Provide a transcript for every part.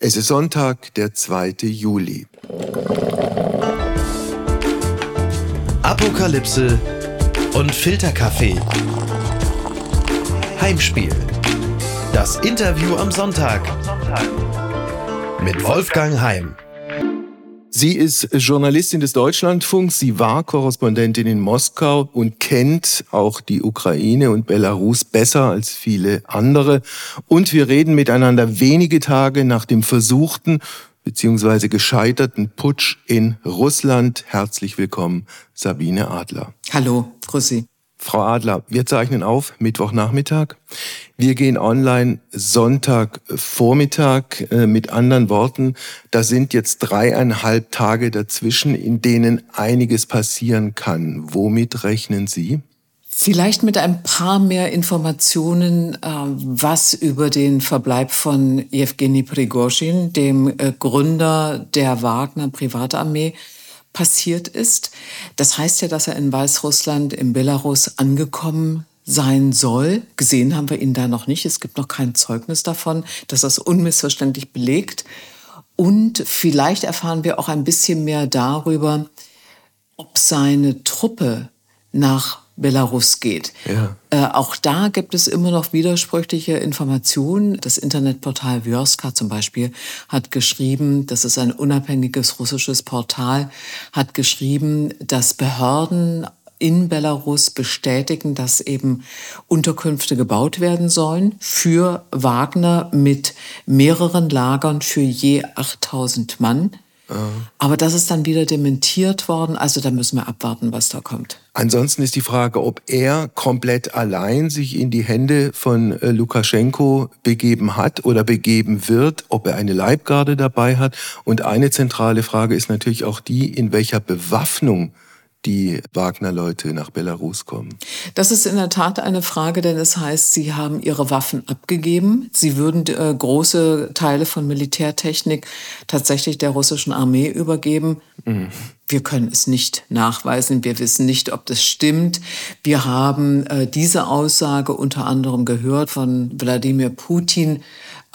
Es ist Sonntag, der 2. Juli. Apokalypse und Filterkaffee. Heimspiel. Das Interview am Sonntag. Mit Wolfgang Heim. Sie ist Journalistin des Deutschlandfunks, sie war Korrespondentin in Moskau und kennt auch die Ukraine und Belarus besser als viele andere. Und wir reden miteinander wenige Tage nach dem versuchten bzw. gescheiterten Putsch in Russland. Herzlich willkommen, Sabine Adler. Hallo, grüß Sie. Frau Adler, wir zeichnen auf Mittwochnachmittag. Wir gehen online Sonntagvormittag. Äh, mit anderen Worten, da sind jetzt dreieinhalb Tage dazwischen, in denen einiges passieren kann. Womit rechnen Sie? Vielleicht mit ein paar mehr Informationen, äh, was über den Verbleib von Jewgeni Prigozhin, dem äh, Gründer der Wagner Privatarmee, passiert ist. Das heißt ja, dass er in Weißrussland, in Belarus angekommen sein soll. Gesehen haben wir ihn da noch nicht. Es gibt noch kein Zeugnis davon. Das ist unmissverständlich belegt. Und vielleicht erfahren wir auch ein bisschen mehr darüber, ob seine Truppe nach Belarus geht. Ja. Äh, auch da gibt es immer noch widersprüchliche Informationen. Das Internetportal Vyorska zum Beispiel hat geschrieben, das ist ein unabhängiges russisches Portal, hat geschrieben, dass Behörden in Belarus bestätigen, dass eben Unterkünfte gebaut werden sollen für Wagner mit mehreren Lagern für je 8000 Mann. Aber das ist dann wieder dementiert worden. Also da müssen wir abwarten, was da kommt. Ansonsten ist die Frage, ob er komplett allein sich in die Hände von äh, Lukaschenko begeben hat oder begeben wird, ob er eine Leibgarde dabei hat. Und eine zentrale Frage ist natürlich auch die, in welcher Bewaffnung die Wagner-Leute nach Belarus kommen? Das ist in der Tat eine Frage, denn es heißt, sie haben ihre Waffen abgegeben. Sie würden äh, große Teile von Militärtechnik tatsächlich der russischen Armee übergeben. Mhm. Wir können es nicht nachweisen. Wir wissen nicht, ob das stimmt. Wir haben äh, diese Aussage unter anderem gehört von Wladimir Putin.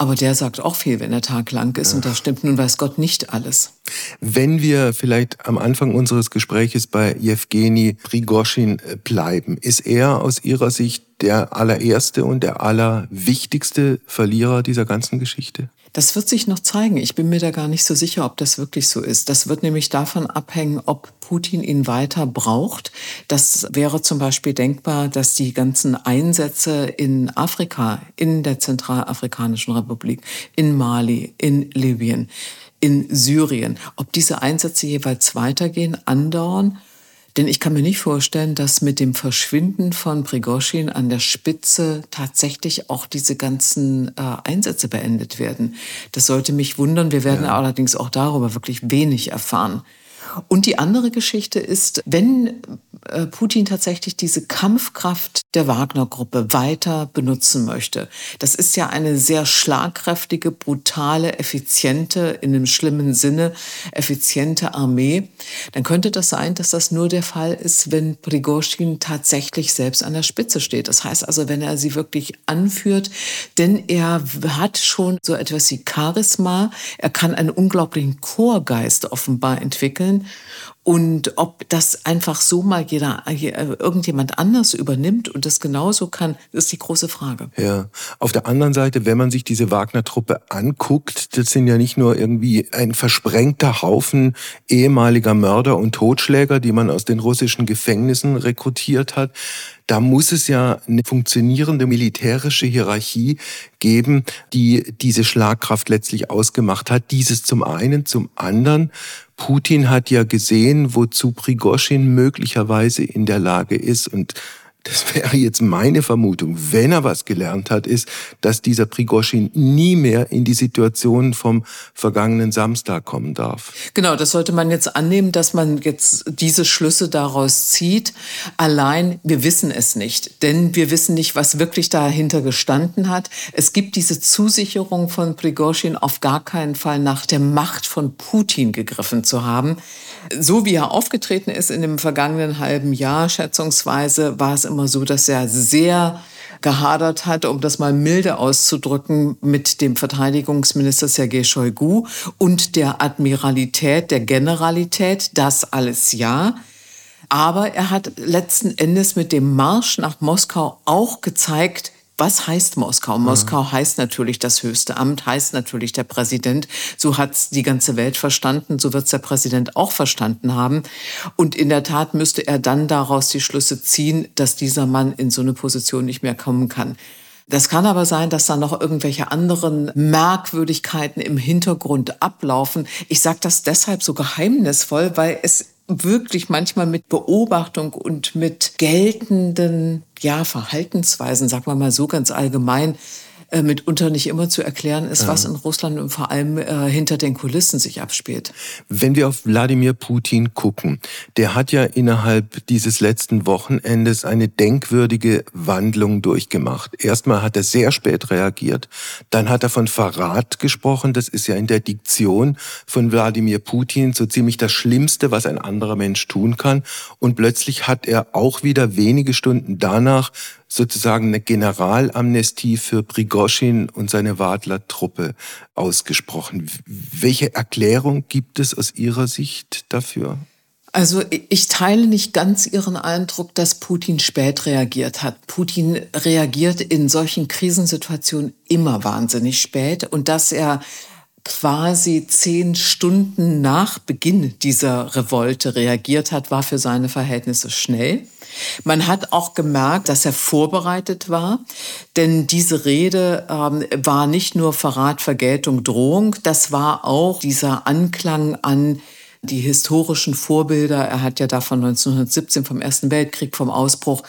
Aber der sagt auch viel, wenn der Tag lang ist. Und da stimmt nun weiß Gott nicht alles. Wenn wir vielleicht am Anfang unseres Gespräches bei Jewgeni Prigoschin äh, bleiben, ist er aus Ihrer Sicht der allererste und der allerwichtigste Verlierer dieser ganzen Geschichte? Das wird sich noch zeigen. Ich bin mir da gar nicht so sicher, ob das wirklich so ist. Das wird nämlich davon abhängen, ob Putin ihn weiter braucht. Das wäre zum Beispiel denkbar, dass die ganzen Einsätze in Afrika, in der Zentralafrikanischen Republik, in Mali, in Libyen, in Syrien, ob diese Einsätze jeweils weitergehen, andauern denn ich kann mir nicht vorstellen, dass mit dem Verschwinden von Prigozhin an der Spitze tatsächlich auch diese ganzen äh, Einsätze beendet werden. Das sollte mich wundern. Wir werden ja. allerdings auch darüber wirklich wenig erfahren. Und die andere Geschichte ist, wenn äh, Putin tatsächlich diese Kampfkraft der Wagner-Gruppe weiter benutzen möchte, das ist ja eine sehr schlagkräftige, brutale, effiziente, in einem schlimmen Sinne effiziente Armee, dann könnte das sein, dass das nur der Fall ist, wenn Prigozhin tatsächlich selbst an der Spitze steht. Das heißt also, wenn er sie wirklich anführt, denn er hat schon so etwas wie Charisma, er kann einen unglaublichen Chorgeist offenbar entwickeln und ob das einfach so mal jeder, äh, irgendjemand anders übernimmt und das genauso kann, ist die große Frage. Ja. Auf der anderen Seite, wenn man sich diese Wagner-Truppe anguckt, das sind ja nicht nur irgendwie ein versprengter Haufen ehemaliger Mörder und Totschläger, die man aus den russischen Gefängnissen rekrutiert hat. Da muss es ja eine funktionierende militärische Hierarchie geben, die diese Schlagkraft letztlich ausgemacht hat. Dieses zum einen, zum anderen Putin hat ja gesehen, wozu Prigoschin möglicherweise in der Lage ist. Und das wäre jetzt meine Vermutung, wenn er was gelernt hat, ist, dass dieser Prigoschin nie mehr in die Situation vom vergangenen Samstag kommen darf. Genau, das sollte man jetzt annehmen, dass man jetzt diese Schlüsse daraus zieht. Allein, wir wissen es nicht, denn wir wissen nicht, was wirklich dahinter gestanden hat. Es gibt diese Zusicherung von Prigoschin auf gar keinen Fall nach der Macht von Putin gegriffen zu haben. So wie er aufgetreten ist in dem vergangenen halben Jahr, schätzungsweise, war es immer so, dass er sehr gehadert hat, um das mal milde auszudrücken, mit dem Verteidigungsminister Sergei Shoigu und der Admiralität, der Generalität. Das alles ja. Aber er hat letzten Endes mit dem Marsch nach Moskau auch gezeigt, was heißt Moskau? Moskau heißt natürlich das höchste Amt, heißt natürlich der Präsident. So hat es die ganze Welt verstanden, so wird es der Präsident auch verstanden haben. Und in der Tat müsste er dann daraus die Schlüsse ziehen, dass dieser Mann in so eine Position nicht mehr kommen kann. Das kann aber sein, dass da noch irgendwelche anderen Merkwürdigkeiten im Hintergrund ablaufen. Ich sage das deshalb so geheimnisvoll, weil es wirklich manchmal mit Beobachtung und mit geltenden ja, Verhaltensweisen, sagen wir mal so ganz allgemein, äh, mitunter nicht immer zu erklären ist, was in Russland und vor allem äh, hinter den Kulissen sich abspielt. Wenn wir auf Wladimir Putin gucken, der hat ja innerhalb dieses letzten Wochenendes eine denkwürdige Wandlung durchgemacht. Erstmal hat er sehr spät reagiert, dann hat er von Verrat gesprochen, das ist ja in der Diktion von Wladimir Putin so ziemlich das Schlimmste, was ein anderer Mensch tun kann. Und plötzlich hat er auch wieder wenige Stunden danach sozusagen eine Generalamnestie für Prigoschin und seine Wadler-Truppe ausgesprochen. Welche Erklärung gibt es aus Ihrer Sicht dafür? Also ich teile nicht ganz Ihren Eindruck, dass Putin spät reagiert hat. Putin reagiert in solchen Krisensituationen immer wahnsinnig spät und dass er quasi zehn Stunden nach Beginn dieser Revolte reagiert hat, war für seine Verhältnisse schnell. Man hat auch gemerkt, dass er vorbereitet war, denn diese Rede ähm, war nicht nur Verrat, Vergeltung, Drohung, das war auch dieser Anklang an die historischen Vorbilder. Er hat ja da von 1917 vom Ersten Weltkrieg, vom Ausbruch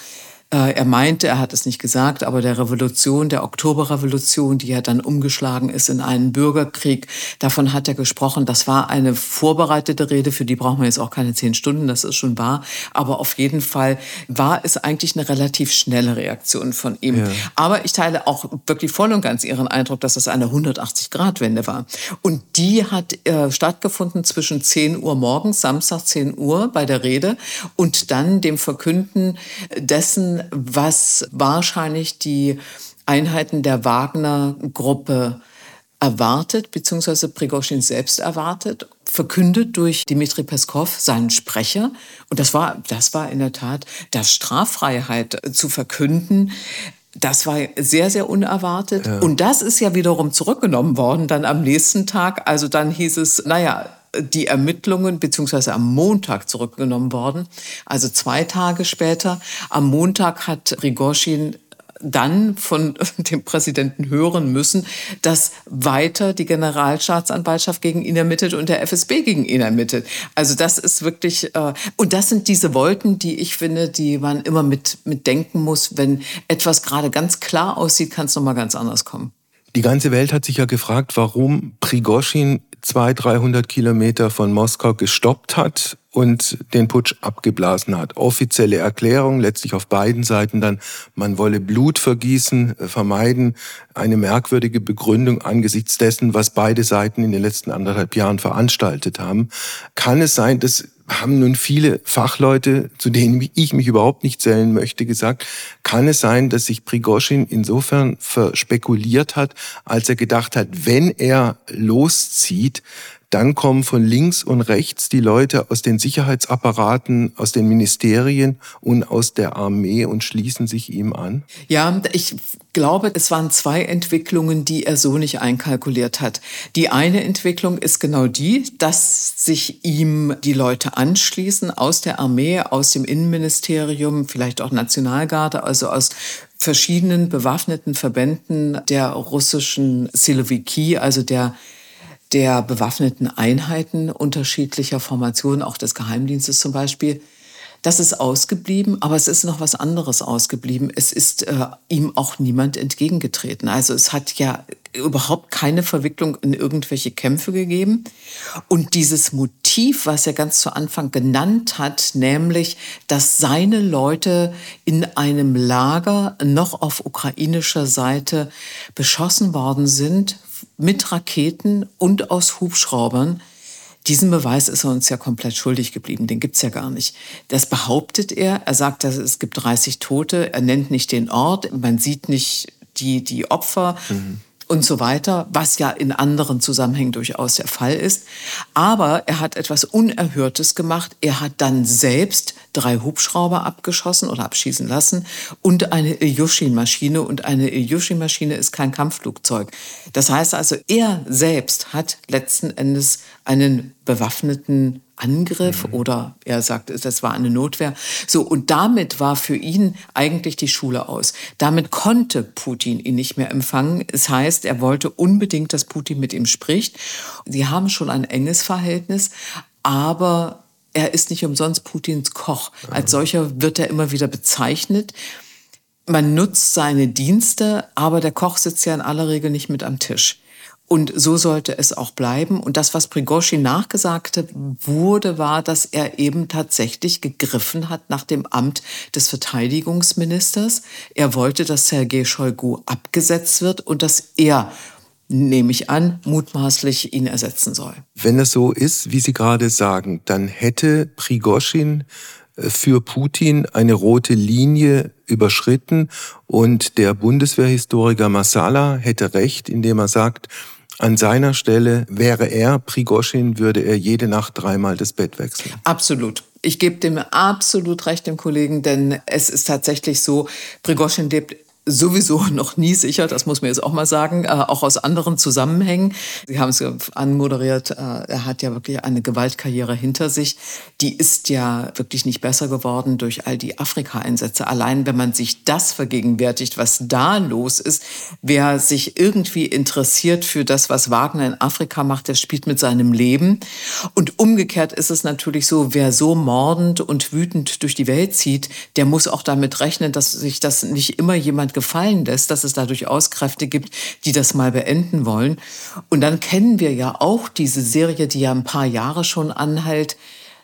er meinte, er hat es nicht gesagt, aber der Revolution, der Oktoberrevolution, die ja dann umgeschlagen ist in einen Bürgerkrieg, davon hat er gesprochen. Das war eine vorbereitete Rede, für die braucht man jetzt auch keine zehn Stunden, das ist schon wahr. Aber auf jeden Fall war es eigentlich eine relativ schnelle Reaktion von ihm. Ja. Aber ich teile auch wirklich voll und ganz Ihren Eindruck, dass es eine 180-Grad-Wende war. Und die hat äh, stattgefunden zwischen 10 Uhr morgens, Samstag 10 Uhr bei der Rede und dann dem Verkünden dessen, was wahrscheinlich die Einheiten der Wagner-Gruppe erwartet, beziehungsweise Prigozhin selbst erwartet, verkündet durch Dmitri Peskov, seinen Sprecher. Und das war, das war in der Tat, dass Straffreiheit zu verkünden, das war sehr, sehr unerwartet. Ja. Und das ist ja wiederum zurückgenommen worden dann am nächsten Tag. Also dann hieß es, naja, die Ermittlungen beziehungsweise am Montag zurückgenommen worden. Also zwei Tage später. Am Montag hat Rigoschin dann von dem Präsidenten hören müssen, dass weiter die Generalstaatsanwaltschaft gegen ihn ermittelt und der FSB gegen ihn ermittelt. Also das ist wirklich, äh, und das sind diese Wolken, die ich finde, die man immer mit, mit denken muss. Wenn etwas gerade ganz klar aussieht, kann es nochmal ganz anders kommen. Die ganze Welt hat sich ja gefragt, warum Prigoschin 200, 300 Kilometer von Moskau gestoppt hat und den Putsch abgeblasen hat. Offizielle Erklärung, letztlich auf beiden Seiten dann, man wolle Blut vergießen, äh, vermeiden. Eine merkwürdige Begründung angesichts dessen, was beide Seiten in den letzten anderthalb Jahren veranstaltet haben. Kann es sein, dass haben nun viele Fachleute, zu denen ich mich überhaupt nicht zählen möchte, gesagt, kann es sein, dass sich Prigoschin insofern verspekuliert hat, als er gedacht hat, wenn er loszieht, dann kommen von links und rechts die Leute aus den Sicherheitsapparaten, aus den Ministerien und aus der Armee und schließen sich ihm an? Ja, ich glaube, es waren zwei Entwicklungen, die er so nicht einkalkuliert hat. Die eine Entwicklung ist genau die, dass sich ihm die Leute anschließen aus der Armee, aus dem Innenministerium, vielleicht auch Nationalgarde, also aus verschiedenen bewaffneten Verbänden der russischen Siloviki, also der der bewaffneten Einheiten unterschiedlicher Formationen, auch des Geheimdienstes zum Beispiel. Das ist ausgeblieben, aber es ist noch was anderes ausgeblieben. Es ist äh, ihm auch niemand entgegengetreten. Also es hat ja überhaupt keine Verwicklung in irgendwelche Kämpfe gegeben. Und dieses Motiv, was er ganz zu Anfang genannt hat, nämlich, dass seine Leute in einem Lager noch auf ukrainischer Seite beschossen worden sind mit Raketen und aus Hubschraubern, Diesen Beweis ist er uns ja komplett schuldig geblieben, den gibt's ja gar nicht. Das behauptet er, er sagt, dass es gibt 30 Tote, er nennt nicht den Ort, man sieht nicht die, die Opfer. Mhm und so weiter, was ja in anderen Zusammenhängen durchaus der Fall ist. Aber er hat etwas Unerhörtes gemacht. Er hat dann selbst drei Hubschrauber abgeschossen oder abschießen lassen und eine Ilyushin-Maschine. Und eine Ilyushin-Maschine ist kein Kampfflugzeug. Das heißt also, er selbst hat letzten Endes einen bewaffneten Angriff mhm. oder er sagt, das war eine Notwehr. So, und damit war für ihn eigentlich die Schule aus. Damit konnte Putin ihn nicht mehr empfangen. Es heißt, er wollte unbedingt, dass Putin mit ihm spricht. Sie haben schon ein enges Verhältnis, aber er ist nicht umsonst Putins Koch. Als solcher wird er immer wieder bezeichnet. Man nutzt seine Dienste, aber der Koch sitzt ja in aller Regel nicht mit am Tisch. Und so sollte es auch bleiben. Und das, was Prigozhin nachgesagt wurde, war, dass er eben tatsächlich gegriffen hat nach dem Amt des Verteidigungsministers. Er wollte, dass Sergei Shoigu abgesetzt wird und dass er nehme ich an, mutmaßlich ihn ersetzen soll. Wenn es so ist, wie Sie gerade sagen, dann hätte Prigozhin äh, für Putin eine rote Linie überschritten und der Bundeswehrhistoriker Masala hätte recht, indem er sagt, an seiner Stelle wäre er, Prigoschin, würde er jede Nacht dreimal das Bett wechseln. Absolut. Ich gebe dem absolut recht, dem Kollegen, denn es ist tatsächlich so, Prigoschin lebt sowieso noch nie sicher, das muss man jetzt auch mal sagen, äh, auch aus anderen Zusammenhängen. Sie haben es anmoderiert, äh, er hat ja wirklich eine Gewaltkarriere hinter sich. Die ist ja wirklich nicht besser geworden durch all die Afrika-Einsätze. Allein wenn man sich das vergegenwärtigt, was da los ist, wer sich irgendwie interessiert für das, was Wagner in Afrika macht, der spielt mit seinem Leben. Und umgekehrt ist es natürlich so, wer so mordend und wütend durch die Welt zieht, der muss auch damit rechnen, dass sich das nicht immer jemand gefallen lässt, dass es da durchaus Kräfte gibt, die das mal beenden wollen. Und dann kennen wir ja auch diese Serie, die ja ein paar Jahre schon anhält,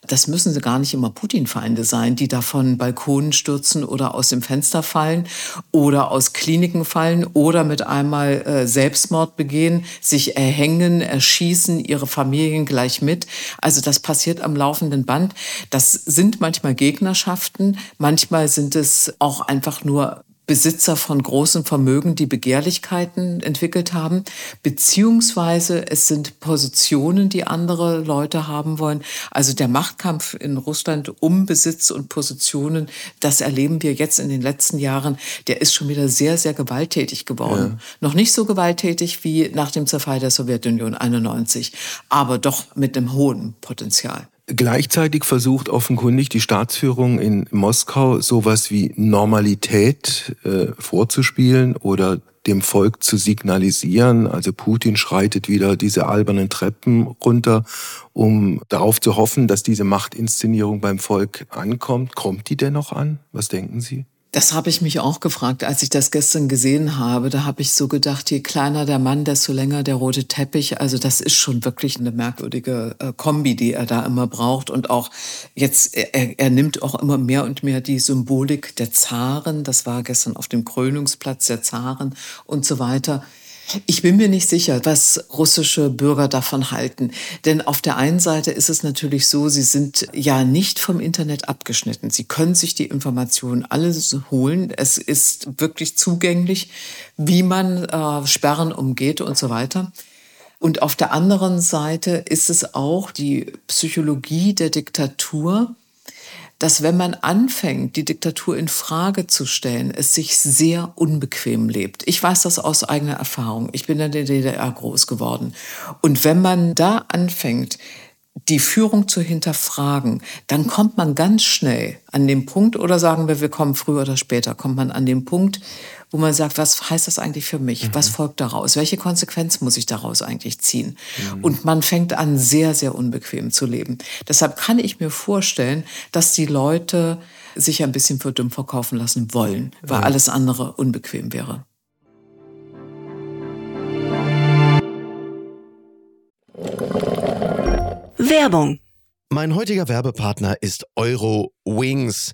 das müssen sie gar nicht immer Putin-Feinde sein, die da von Balkonen stürzen oder aus dem Fenster fallen oder aus Kliniken fallen oder mit einmal äh, Selbstmord begehen, sich erhängen, erschießen, ihre Familien gleich mit. Also das passiert am laufenden Band. Das sind manchmal Gegnerschaften, manchmal sind es auch einfach nur Besitzer von großen Vermögen, die Begehrlichkeiten entwickelt haben, beziehungsweise es sind Positionen, die andere Leute haben wollen. Also der Machtkampf in Russland um Besitz und Positionen, das erleben wir jetzt in den letzten Jahren, der ist schon wieder sehr, sehr gewalttätig geworden. Ja. Noch nicht so gewalttätig wie nach dem Zerfall der Sowjetunion 91, aber doch mit einem hohen Potenzial. Gleichzeitig versucht offenkundig die Staatsführung in Moskau sowas wie Normalität äh, vorzuspielen oder dem Volk zu signalisieren. Also Putin schreitet wieder diese albernen Treppen runter, um darauf zu hoffen, dass diese Machtinszenierung beim Volk ankommt. Kommt die denn noch an? Was denken Sie? Das habe ich mich auch gefragt, als ich das gestern gesehen habe. Da habe ich so gedacht, je kleiner der Mann, desto länger der rote Teppich. Also das ist schon wirklich eine merkwürdige äh, Kombi, die er da immer braucht. Und auch jetzt, er, er nimmt auch immer mehr und mehr die Symbolik der Zaren. Das war gestern auf dem Krönungsplatz der Zaren und so weiter. Ich bin mir nicht sicher, was russische Bürger davon halten. Denn auf der einen Seite ist es natürlich so, sie sind ja nicht vom Internet abgeschnitten. Sie können sich die Informationen alles holen. Es ist wirklich zugänglich, wie man äh, Sperren umgeht und so weiter. Und auf der anderen Seite ist es auch die Psychologie der Diktatur, dass wenn man anfängt, die Diktatur in Frage zu stellen, es sich sehr unbequem lebt. Ich weiß das aus eigener Erfahrung. Ich bin in der DDR groß geworden. Und wenn man da anfängt, die Führung zu hinterfragen, dann kommt man ganz schnell an den Punkt, oder sagen wir, wir kommen früher oder später, kommt man an den Punkt, wo man sagt, was heißt das eigentlich für mich? Mhm. Was folgt daraus? Welche Konsequenz muss ich daraus eigentlich ziehen? Mhm. Und man fängt an, sehr, sehr unbequem zu leben. Deshalb kann ich mir vorstellen, dass die Leute sich ein bisschen für dumm verkaufen lassen wollen, weil ja. alles andere unbequem wäre. Werbung. Mein heutiger Werbepartner ist Euro Wings.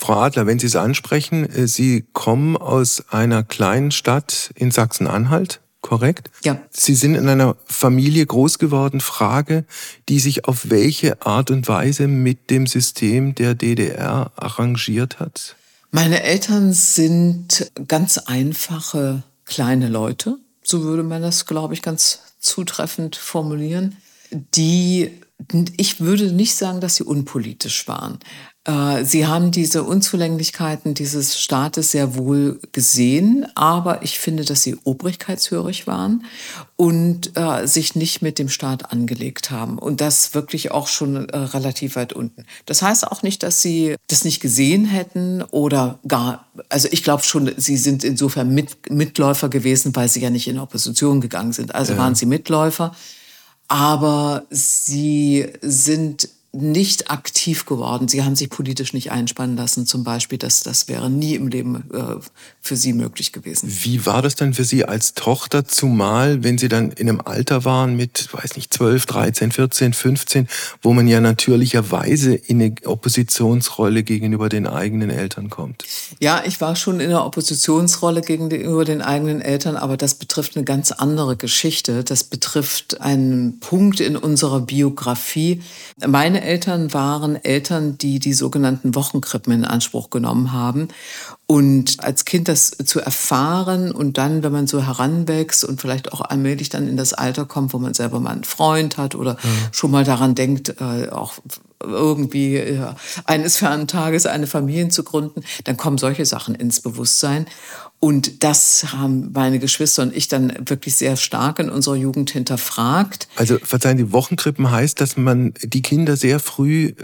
Frau Adler, wenn Sie es ansprechen, äh, Sie kommen aus einer kleinen Stadt in Sachsen-Anhalt, korrekt? Ja. Sie sind in einer Familie groß geworden. Frage, die sich auf welche Art und Weise mit dem System der DDR arrangiert hat? Meine Eltern sind ganz einfache kleine Leute, so würde man das, glaube ich, ganz zutreffend formulieren, die ich würde nicht sagen, dass sie unpolitisch waren. Äh, sie haben diese Unzulänglichkeiten dieses Staates sehr wohl gesehen, aber ich finde, dass sie obrigkeitshörig waren und äh, sich nicht mit dem Staat angelegt haben. Und das wirklich auch schon äh, relativ weit unten. Das heißt auch nicht, dass sie das nicht gesehen hätten oder gar, also ich glaube schon, sie sind insofern mit, Mitläufer gewesen, weil sie ja nicht in Opposition gegangen sind. Also ja. waren sie Mitläufer. Aber sie sind nicht aktiv geworden. Sie haben sich politisch nicht einspannen lassen, zum Beispiel. Das, das wäre nie im Leben äh, für Sie möglich gewesen. Wie war das dann für Sie als Tochter, zumal wenn Sie dann in einem Alter waren mit, weiß nicht, 12, 13, 14, 15, wo man ja natürlicherweise in eine Oppositionsrolle gegenüber den eigenen Eltern kommt? Ja, ich war schon in einer Oppositionsrolle gegenüber den eigenen Eltern, aber das betrifft eine ganz andere Geschichte. Das betrifft einen Punkt in unserer Biografie. Meine Eltern waren Eltern, die die sogenannten Wochenkrippen in Anspruch genommen haben. Und als Kind das zu erfahren und dann, wenn man so heranwächst und vielleicht auch allmählich dann in das Alter kommt, wo man selber mal einen Freund hat oder mhm. schon mal daran denkt, äh, auch irgendwie ja, eines fernen Tages eine Familie zu gründen, dann kommen solche Sachen ins Bewusstsein. Und das haben meine Geschwister und ich dann wirklich sehr stark in unserer Jugend hinterfragt. Also verzeihen, die Wochenkrippen heißt, dass man die Kinder sehr früh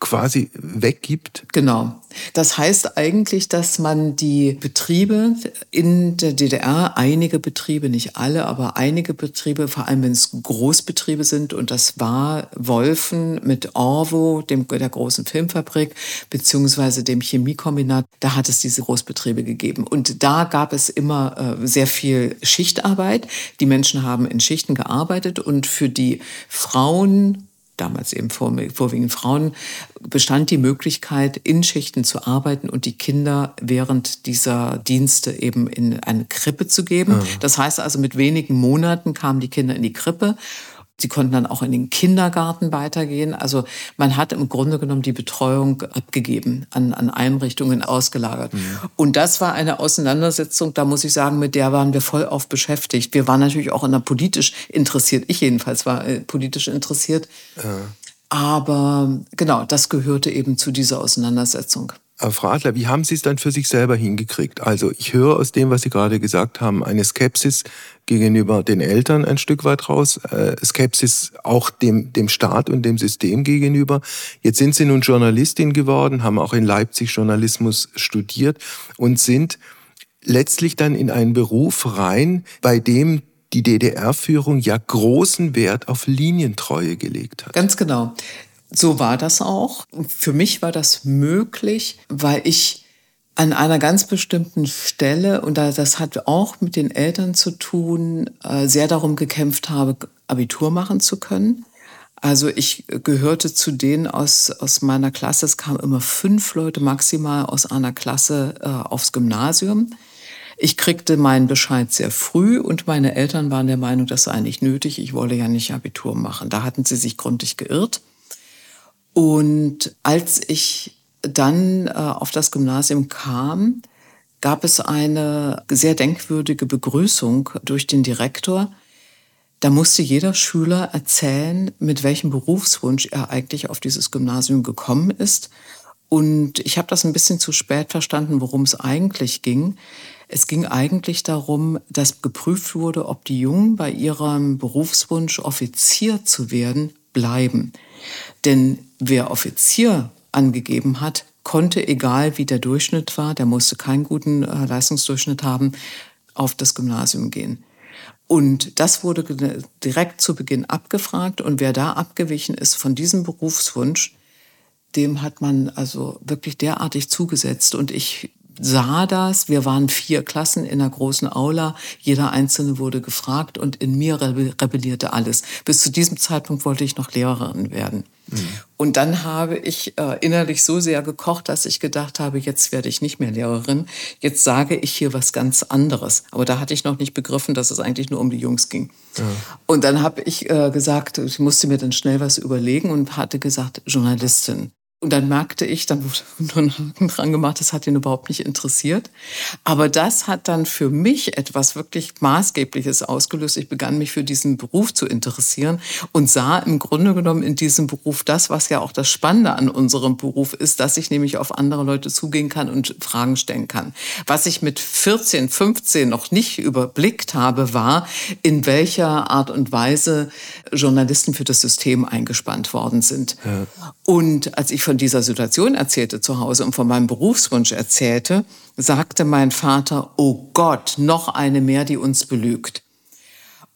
quasi weggibt? Genau. Das heißt eigentlich, dass man die Betriebe in der DDR, einige Betriebe, nicht alle, aber einige Betriebe, vor allem wenn es Großbetriebe sind, und das war Wolfen mit Orvo, dem, der großen Filmfabrik, beziehungsweise dem Chemiekombinat, da hat es diese Großbetriebe gegeben. Und da gab es immer äh, sehr viel Schichtarbeit. Die Menschen haben in Schichten gearbeitet und für die Frauen damals eben vorwiegend Frauen, bestand die Möglichkeit, in Schichten zu arbeiten und die Kinder während dieser Dienste eben in eine Krippe zu geben. Mhm. Das heißt also, mit wenigen Monaten kamen die Kinder in die Krippe Sie konnten dann auch in den Kindergarten weitergehen. Also man hat im Grunde genommen die Betreuung abgegeben, an, an Einrichtungen ausgelagert. Mhm. Und das war eine Auseinandersetzung, da muss ich sagen, mit der waren wir voll auf beschäftigt. Wir waren natürlich auch in der politisch interessiert. Ich jedenfalls war äh, politisch interessiert. Ja. Aber genau, das gehörte eben zu dieser Auseinandersetzung. Aber Frau Adler, wie haben Sie es dann für sich selber hingekriegt? Also ich höre aus dem, was Sie gerade gesagt haben, eine Skepsis gegenüber den Eltern ein Stück weit raus, äh, Skepsis auch dem, dem Staat und dem System gegenüber. Jetzt sind Sie nun Journalistin geworden, haben auch in Leipzig Journalismus studiert und sind letztlich dann in einen Beruf rein, bei dem die DDR-Führung ja großen Wert auf Linientreue gelegt hat. Ganz genau. So war das auch. Für mich war das möglich, weil ich an einer ganz bestimmten Stelle, und das hat auch mit den Eltern zu tun, äh, sehr darum gekämpft habe, Abitur machen zu können. Also ich gehörte zu denen aus, aus meiner Klasse. Es kamen immer fünf Leute maximal aus einer Klasse äh, aufs Gymnasium. Ich kriegte meinen Bescheid sehr früh und meine Eltern waren der Meinung, das sei nicht nötig. Ich wolle ja nicht Abitur machen. Da hatten sie sich gründlich geirrt. Und als ich dann äh, auf das Gymnasium kam, gab es eine sehr denkwürdige Begrüßung durch den Direktor. Da musste jeder Schüler erzählen, mit welchem Berufswunsch er eigentlich auf dieses Gymnasium gekommen ist. Und ich habe das ein bisschen zu spät verstanden, worum es eigentlich ging. Es ging eigentlich darum, dass geprüft wurde, ob die Jungen bei ihrem Berufswunsch Offizier zu werden bleiben. Denn wer Offizier angegeben hat, konnte, egal wie der Durchschnitt war, der musste keinen guten äh, Leistungsdurchschnitt haben, auf das Gymnasium gehen. Und das wurde direkt zu Beginn abgefragt. Und wer da abgewichen ist von diesem Berufswunsch, dem hat man also wirklich derartig zugesetzt. Und ich sah das. Wir waren vier Klassen in einer großen Aula. Jeder Einzelne wurde gefragt und in mir rebellierte alles. Bis zu diesem Zeitpunkt wollte ich noch Lehrerin werden. Mhm. Und dann habe ich äh, innerlich so sehr gekocht, dass ich gedacht habe, jetzt werde ich nicht mehr Lehrerin. Jetzt sage ich hier was ganz anderes. Aber da hatte ich noch nicht begriffen, dass es eigentlich nur um die Jungs ging. Ja. Und dann habe ich äh, gesagt, ich musste mir dann schnell was überlegen und hatte gesagt, Journalistin. Und dann merkte ich, dann wurde nur ein Haken dran gemacht, das hat ihn überhaupt nicht interessiert. Aber das hat dann für mich etwas wirklich Maßgebliches ausgelöst. Ich begann mich für diesen Beruf zu interessieren und sah im Grunde genommen in diesem Beruf das, was ja auch das Spannende an unserem Beruf ist, dass ich nämlich auf andere Leute zugehen kann und Fragen stellen kann. Was ich mit 14, 15 noch nicht überblickt habe, war, in welcher Art und Weise Journalisten für das System eingespannt worden sind. Ja. Und als ich von dieser Situation erzählte zu Hause und von meinem Berufswunsch erzählte, sagte mein Vater, oh Gott, noch eine mehr, die uns belügt.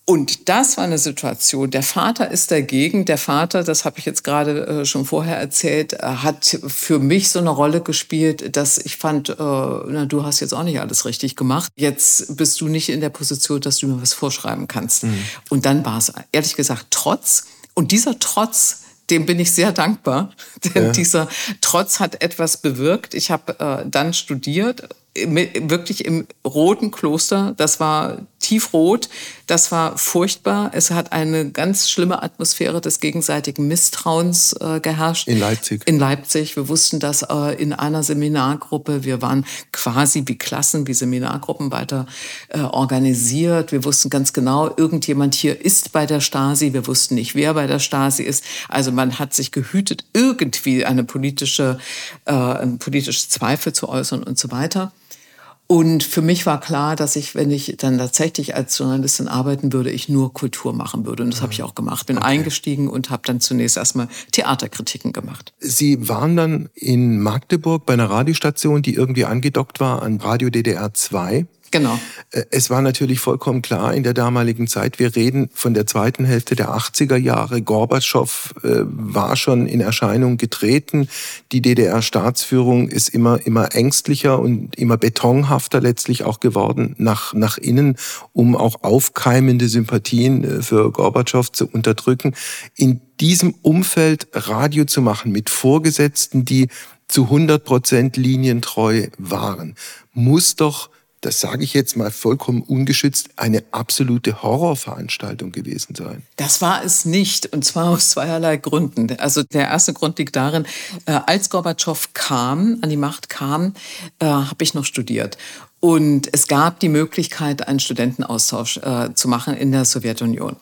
Und das war eine Situation. Der Vater ist dagegen. Der Vater, das habe ich jetzt gerade äh, schon vorher erzählt, äh, hat für mich so eine Rolle gespielt, dass ich fand, äh, na, du hast jetzt auch nicht alles richtig gemacht. Jetzt bist du nicht in der Position, dass du mir was vorschreiben kannst. Mhm. Und dann war es ehrlich gesagt Trotz. Und dieser Trotz dem bin ich sehr dankbar, denn ja. dieser Trotz hat etwas bewirkt. Ich habe äh, dann studiert, wirklich im roten Kloster. Das war tiefrot. Das war furchtbar. Es hat eine ganz schlimme Atmosphäre des gegenseitigen Misstrauens äh, geherrscht. In Leipzig. In Leipzig. Wir wussten das äh, in einer Seminargruppe. Wir waren quasi wie Klassen, wie Seminargruppen weiter äh, organisiert. Wir wussten ganz genau, irgendjemand hier ist bei der Stasi. Wir wussten nicht, wer bei der Stasi ist. Also man hat sich gehütet, irgendwie eine politische, äh, einen politischen Zweifel zu äußern und so weiter. Und für mich war klar, dass ich, wenn ich dann tatsächlich als Journalistin arbeiten würde, ich nur Kultur machen würde. Und das habe ich auch gemacht. Bin okay. eingestiegen und habe dann zunächst erstmal Theaterkritiken gemacht. Sie waren dann in Magdeburg bei einer Radiostation, die irgendwie angedockt war an Radio DDR 2. Genau. Äh, es war natürlich vollkommen klar in der damaligen Zeit, wir reden von der zweiten Hälfte der 80er Jahre. Gorbatschow äh, war schon in Erscheinung getreten. Die DDR-Staatsführung ist immer, immer ängstlicher und immer betonhafter letztlich auch geworden nach, nach innen, um auch aufkeimende Sympathien äh, für Gorbatschow zu unterdrücken. In diesem Umfeld Radio zu machen mit Vorgesetzten, die zu 100 Prozent linientreu waren, muss doch das sage ich jetzt mal vollkommen ungeschützt, eine absolute Horrorveranstaltung gewesen sein. Das war es nicht, und zwar aus zweierlei Gründen. Also der erste Grund liegt darin, äh, als Gorbatschow kam, an die Macht kam, äh, habe ich noch studiert. Und es gab die Möglichkeit, einen Studentenaustausch äh, zu machen in der Sowjetunion.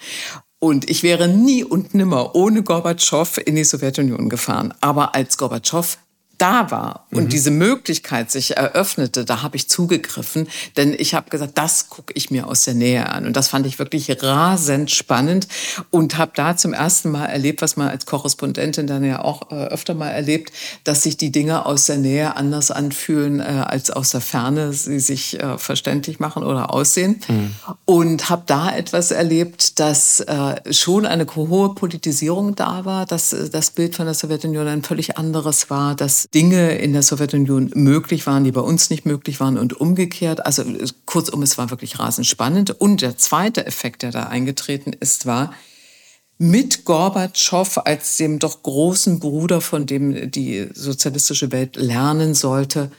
Und ich wäre nie und nimmer ohne Gorbatschow in die Sowjetunion gefahren. Aber als Gorbatschow da war und mhm. diese Möglichkeit sich eröffnete, da habe ich zugegriffen, denn ich habe gesagt, das gucke ich mir aus der Nähe an und das fand ich wirklich rasend spannend und habe da zum ersten Mal erlebt, was man als Korrespondentin dann ja auch äh, öfter mal erlebt, dass sich die Dinge aus der Nähe anders anfühlen äh, als aus der Ferne, sie sich äh, verständlich machen oder aussehen mhm. und habe da etwas erlebt, dass äh, schon eine hohe Politisierung da war, dass äh, das Bild von der Sowjetunion ein völlig anderes war, dass Dinge in der Sowjetunion möglich waren, die bei uns nicht möglich waren und umgekehrt. Also kurzum, es war wirklich rasend spannend. Und der zweite Effekt, der da eingetreten ist, war, mit Gorbatschow als dem doch großen Bruder, von dem die sozialistische Welt lernen sollte,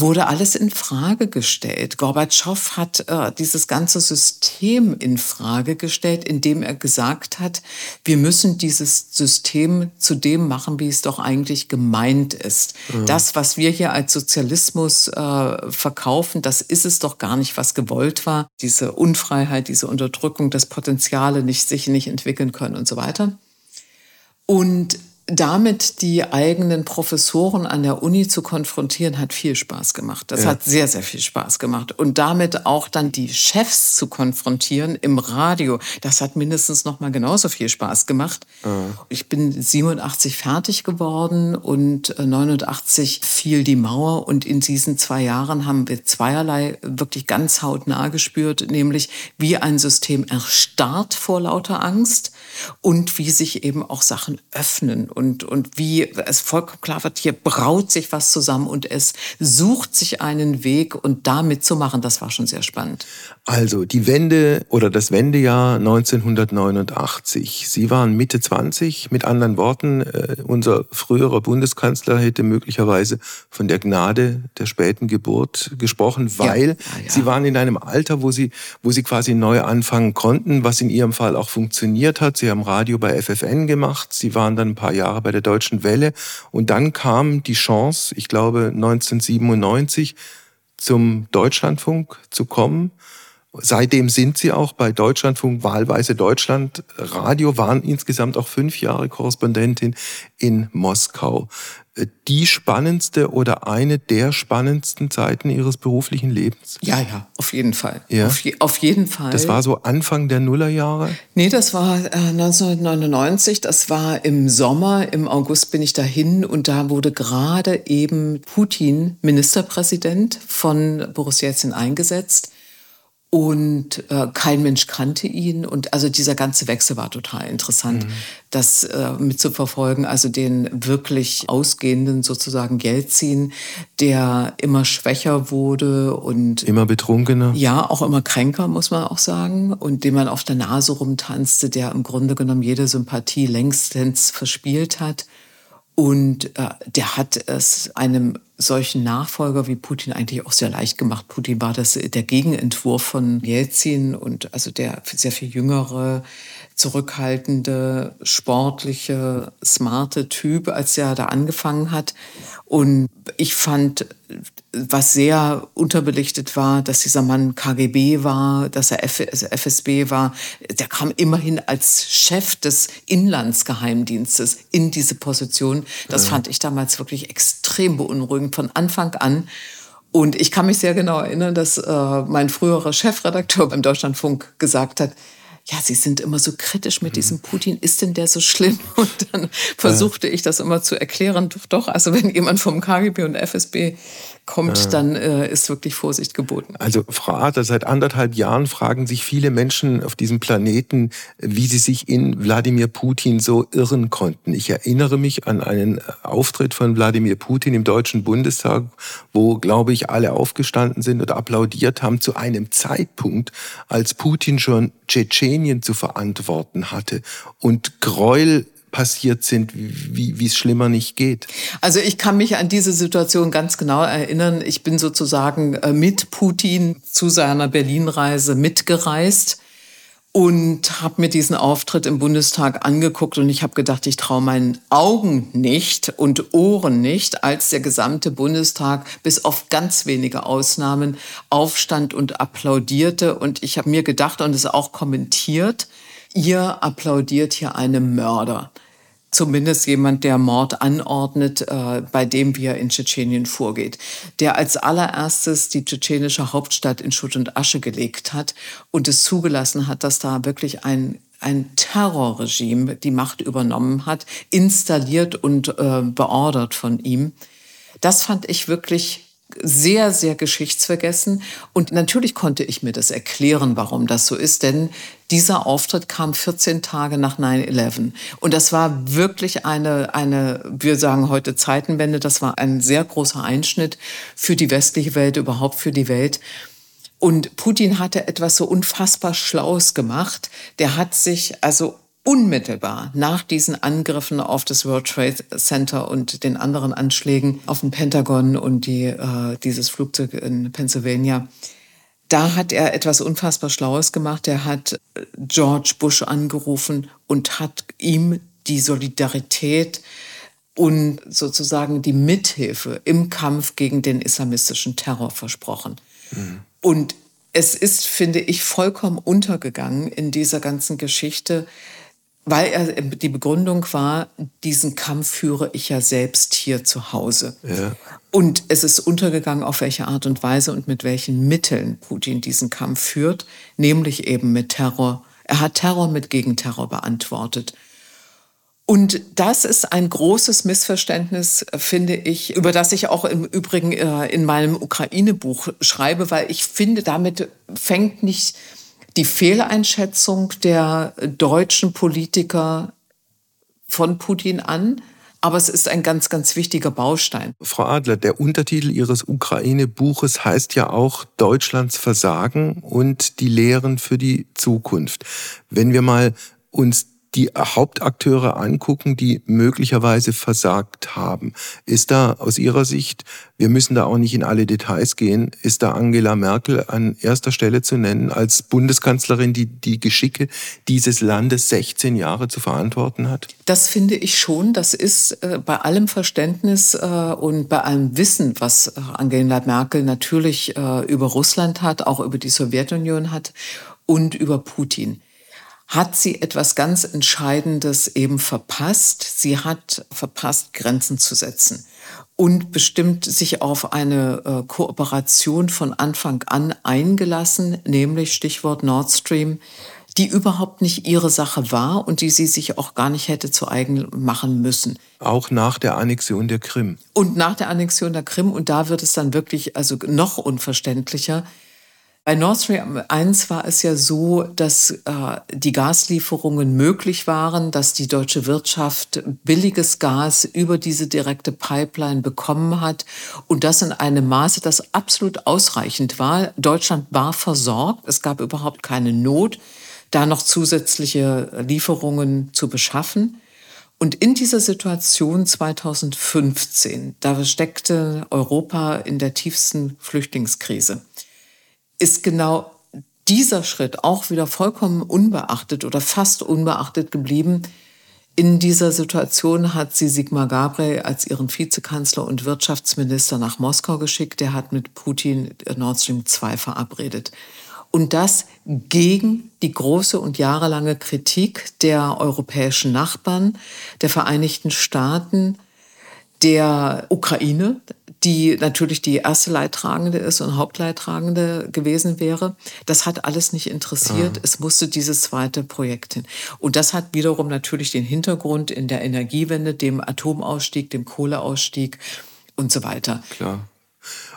wurde alles in Frage gestellt. Gorbatschow hat äh, dieses ganze System in Frage gestellt, indem er gesagt hat, wir müssen dieses System zu dem machen, wie es doch eigentlich gemeint ist. Mhm. Das, was wir hier als Sozialismus äh, verkaufen, das ist es doch gar nicht, was gewollt war. Diese Unfreiheit, diese Unterdrückung, das Potenziale nicht sich nicht entwickeln können und so weiter. Und damit die eigenen Professoren an der Uni zu konfrontieren, hat viel Spaß gemacht. Das ja. hat sehr, sehr viel Spaß gemacht. Und damit auch dann die Chefs zu konfrontieren im Radio, das hat mindestens noch mal genauso viel Spaß gemacht. Mhm. Ich bin 87 fertig geworden und 89 fiel die Mauer. Und in diesen zwei Jahren haben wir zweierlei wirklich ganz hautnah gespürt, nämlich wie ein System erstarrt vor lauter Angst und wie sich eben auch Sachen öffnen und, und wie es vollkommen klar wird, hier braut sich was zusammen und es sucht sich einen Weg und da mitzumachen, das war schon sehr spannend. Also die Wende oder das Wendejahr 1989. Sie waren Mitte 20, mit anderen Worten, äh, unser früherer Bundeskanzler hätte möglicherweise von der Gnade der späten Geburt gesprochen, weil ja, ja, ja. Sie waren in einem Alter, wo Sie, wo Sie quasi neu anfangen konnten, was in Ihrem Fall auch funktioniert hat. Sie haben Radio bei FFN gemacht, Sie waren dann ein paar Jahre bei der Deutschen Welle und dann kam die Chance, ich glaube 1997, zum Deutschlandfunk zu kommen. Seitdem sind Sie auch bei Deutschlandfunk, wahlweise Deutschland Radio, waren insgesamt auch fünf Jahre Korrespondentin in Moskau die spannendste oder eine der spannendsten Zeiten Ihres beruflichen Lebens? Ja, ja, auf jeden Fall. Ja? Auf, je, auf jeden Fall. Das war so Anfang der Nullerjahre? Nee, das war äh, 1999. Das war im Sommer. Im August bin ich dahin und da wurde gerade eben Putin Ministerpräsident von Boris Jelzin eingesetzt und äh, kein Mensch kannte ihn und also dieser ganze Wechsel war total interessant, mhm. das äh, mitzuverfolgen. Also den wirklich ausgehenden sozusagen Geldziehen, der immer schwächer wurde und immer betrunkener. Ja, auch immer kränker muss man auch sagen und dem man auf der Nase rumtanzte, der im Grunde genommen jede Sympathie längstens verspielt hat. Und äh, der hat es einem solchen Nachfolger wie Putin eigentlich auch sehr leicht gemacht. Putin war das der Gegenentwurf von Jelzin und also der sehr viel jüngere, zurückhaltende, sportliche, smarte Typ, als er da angefangen hat. Und ich fand, was sehr unterbelichtet war, dass dieser Mann KGB war, dass er FSB also war. Der kam immerhin als Chef des Inlandsgeheimdienstes in diese Position. Das ja. fand ich damals wirklich extrem beunruhigend von Anfang an. Und ich kann mich sehr genau erinnern, dass äh, mein früherer Chefredakteur beim Deutschlandfunk gesagt hat, ja, Sie sind immer so kritisch mit mhm. diesem Putin. Ist denn der so schlimm? Und dann versuchte ich das immer zu erklären. Doch, doch, also wenn jemand vom KGB und FSB kommt, ja. dann äh, ist wirklich Vorsicht geboten. Also Frau Adler, seit anderthalb Jahren fragen sich viele Menschen auf diesem Planeten, wie sie sich in Wladimir Putin so irren konnten. Ich erinnere mich an einen Auftritt von Wladimir Putin im Deutschen Bundestag, wo, glaube ich, alle aufgestanden sind oder applaudiert haben zu einem Zeitpunkt, als Putin schon Tschetschenien zu verantworten hatte und Gräuel passiert sind, wie es schlimmer nicht geht. Also ich kann mich an diese Situation ganz genau erinnern. Ich bin sozusagen äh, mit Putin zu seiner Berlin-Reise mitgereist und habe mir diesen Auftritt im Bundestag angeguckt und ich habe gedacht, ich traue meinen Augen nicht und Ohren nicht, als der gesamte Bundestag bis auf ganz wenige Ausnahmen aufstand und applaudierte und ich habe mir gedacht und es auch kommentiert, ihr applaudiert hier einem Mörder zumindest jemand, der Mord anordnet, äh, bei dem wie er in Tschetschenien vorgeht, der als allererstes die tschetschenische Hauptstadt in Schutt und Asche gelegt hat und es zugelassen hat, dass da wirklich ein ein Terrorregime die Macht übernommen hat, installiert und äh, beordert von ihm. Das fand ich wirklich sehr, sehr geschichtsvergessen. Und natürlich konnte ich mir das erklären, warum das so ist, denn dieser Auftritt kam 14 Tage nach 9-11. Und das war wirklich eine, eine, wir sagen heute Zeitenwende, das war ein sehr großer Einschnitt für die westliche Welt, überhaupt für die Welt. Und Putin hatte etwas so unfassbar Schlaues gemacht. Der hat sich also unmittelbar nach diesen Angriffen auf das World Trade Center und den anderen Anschlägen auf den Pentagon und die, äh, dieses Flugzeug in Pennsylvania, da hat er etwas unfassbar Schlaues gemacht. Er hat äh, George Bush angerufen und hat ihm die Solidarität und sozusagen die Mithilfe im Kampf gegen den islamistischen Terror versprochen. Mhm. Und es ist, finde ich, vollkommen untergegangen in dieser ganzen Geschichte, weil er, die Begründung war, diesen Kampf führe ich ja selbst hier zu Hause. Ja. Und es ist untergegangen, auf welche Art und Weise und mit welchen Mitteln Putin diesen Kampf führt, nämlich eben mit Terror. Er hat Terror mit Gegenterror beantwortet. Und das ist ein großes Missverständnis, finde ich, über das ich auch im Übrigen äh, in meinem Ukraine-Buch schreibe, weil ich finde, damit fängt nicht die Fehleinschätzung der deutschen Politiker von Putin an. Aber es ist ein ganz, ganz wichtiger Baustein. Frau Adler, der Untertitel Ihres Ukraine-Buches heißt ja auch Deutschlands Versagen und die Lehren für die Zukunft. Wenn wir mal uns die Hauptakteure angucken, die möglicherweise versagt haben. Ist da aus Ihrer Sicht, wir müssen da auch nicht in alle Details gehen, ist da Angela Merkel an erster Stelle zu nennen als Bundeskanzlerin, die die Geschicke dieses Landes 16 Jahre zu verantworten hat? Das finde ich schon. Das ist äh, bei allem Verständnis äh, und bei allem Wissen, was äh, Angela Merkel natürlich äh, über Russland hat, auch über die Sowjetunion hat und über Putin hat sie etwas ganz Entscheidendes eben verpasst. Sie hat verpasst, Grenzen zu setzen und bestimmt sich auf eine äh, Kooperation von Anfang an eingelassen, nämlich Stichwort Nord Stream, die überhaupt nicht ihre Sache war und die sie sich auch gar nicht hätte zu eigen machen müssen. Auch nach der Annexion der Krim. Und nach der Annexion der Krim, und da wird es dann wirklich also noch unverständlicher, bei Nord Stream 1 war es ja so, dass äh, die Gaslieferungen möglich waren, dass die deutsche Wirtschaft billiges Gas über diese direkte Pipeline bekommen hat und das in einem Maße, das absolut ausreichend war. Deutschland war versorgt, es gab überhaupt keine Not, da noch zusätzliche Lieferungen zu beschaffen. Und in dieser Situation 2015, da steckte Europa in der tiefsten Flüchtlingskrise ist genau dieser Schritt auch wieder vollkommen unbeachtet oder fast unbeachtet geblieben. In dieser Situation hat sie Sigmar Gabriel als ihren Vizekanzler und Wirtschaftsminister nach Moskau geschickt. Der hat mit Putin Nord Stream 2 verabredet. Und das gegen die große und jahrelange Kritik der europäischen Nachbarn, der Vereinigten Staaten, der Ukraine, die natürlich die erste Leidtragende ist und Hauptleidtragende gewesen wäre. Das hat alles nicht interessiert. Ah. Es musste dieses zweite Projekt hin. Und das hat wiederum natürlich den Hintergrund in der Energiewende, dem Atomausstieg, dem Kohleausstieg und so weiter. Klar.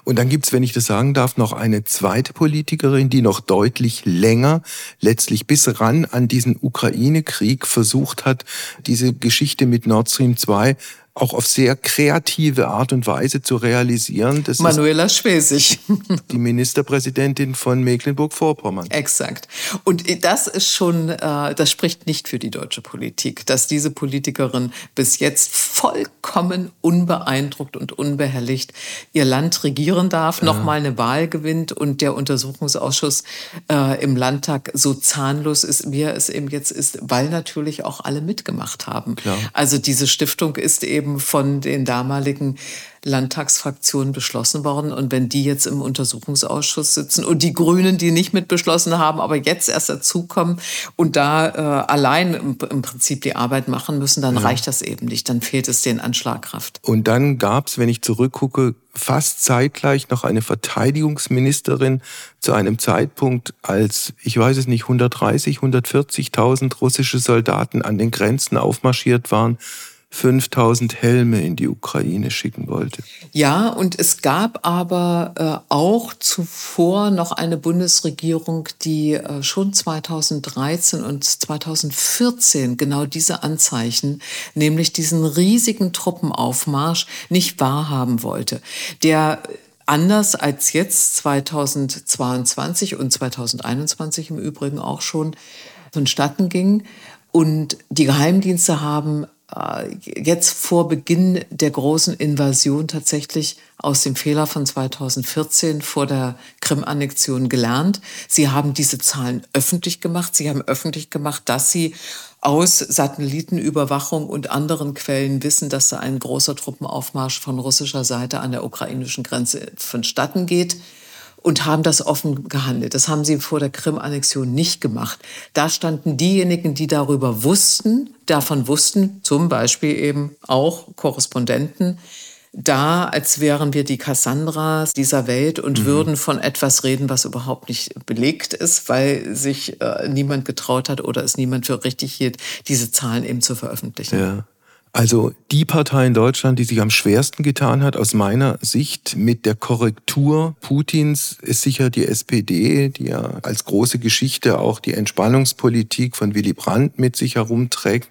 Und dann gibt's, wenn ich das sagen darf, noch eine zweite Politikerin, die noch deutlich länger, letztlich bis ran an diesen Ukraine-Krieg versucht hat, diese Geschichte mit Nord Stream 2 auch auf sehr kreative Art und Weise zu realisieren. Das Manuela Schwesig. Die Ministerpräsidentin von Mecklenburg-Vorpommern. Exakt. Und das ist schon, äh, das spricht nicht für die deutsche Politik, dass diese Politikerin bis jetzt vollkommen unbeeindruckt und unbehelligt ihr Land regieren darf, nochmal eine Wahl gewinnt und der Untersuchungsausschuss äh, im Landtag so zahnlos ist, wie er es eben jetzt ist, weil natürlich auch alle mitgemacht haben. Klar. Also diese Stiftung ist eben von den damaligen Landtagsfraktionen beschlossen worden. Und wenn die jetzt im Untersuchungsausschuss sitzen und die Grünen, die nicht mit beschlossen haben, aber jetzt erst dazukommen und da äh, allein im, im, Prinzip die Arbeit machen müssen, dann ja. reicht das eben nicht. Dann fehlt es denen an Schlagkraft. Und dann gab es, wenn ich zurückgucke, fast zeitgleich noch eine Verteidigungsministerin zu einem Zeitpunkt, als, ich weiß es nicht, 130, 140.000 russische Soldaten an den Grenzen aufmarschiert waren 5000 Helme in die Ukraine schicken wollte. Ja, und es gab aber äh, auch zuvor noch eine Bundesregierung, die äh, schon 2013 und 2014 genau diese Anzeichen, nämlich diesen riesigen Truppenaufmarsch, nicht wahrhaben wollte. Der anders als jetzt 2022 und 2021 im Übrigen auch schon vonstatten ging. Und die Geheimdienste haben äh, jetzt vor Beginn der großen Invasion tatsächlich aus dem Fehler von 2014 vor der Krim-Annexion gelernt. Sie haben diese Zahlen öffentlich gemacht. Sie haben öffentlich gemacht, dass sie aus Satellitenüberwachung und anderen Quellen wissen, dass da ein großer Truppenaufmarsch von russischer Seite an der ukrainischen Grenze vonstatten geht und haben das offen gehandelt. Das haben sie vor der Krim-Annexion nicht gemacht. Da standen diejenigen, die darüber wussten, davon wussten, zum Beispiel eben auch Korrespondenten, da, als wären wir die Cassandras dieser Welt und mhm. würden von etwas reden, was überhaupt nicht belegt ist, weil sich äh, niemand getraut hat oder es niemand für richtig hielt, diese Zahlen eben zu veröffentlichen. Ja. Also die Partei in Deutschland, die sich am schwersten getan hat, aus meiner Sicht mit der Korrektur Putins, ist sicher die SPD, die ja als große Geschichte auch die Entspannungspolitik von Willy Brandt mit sich herumträgt.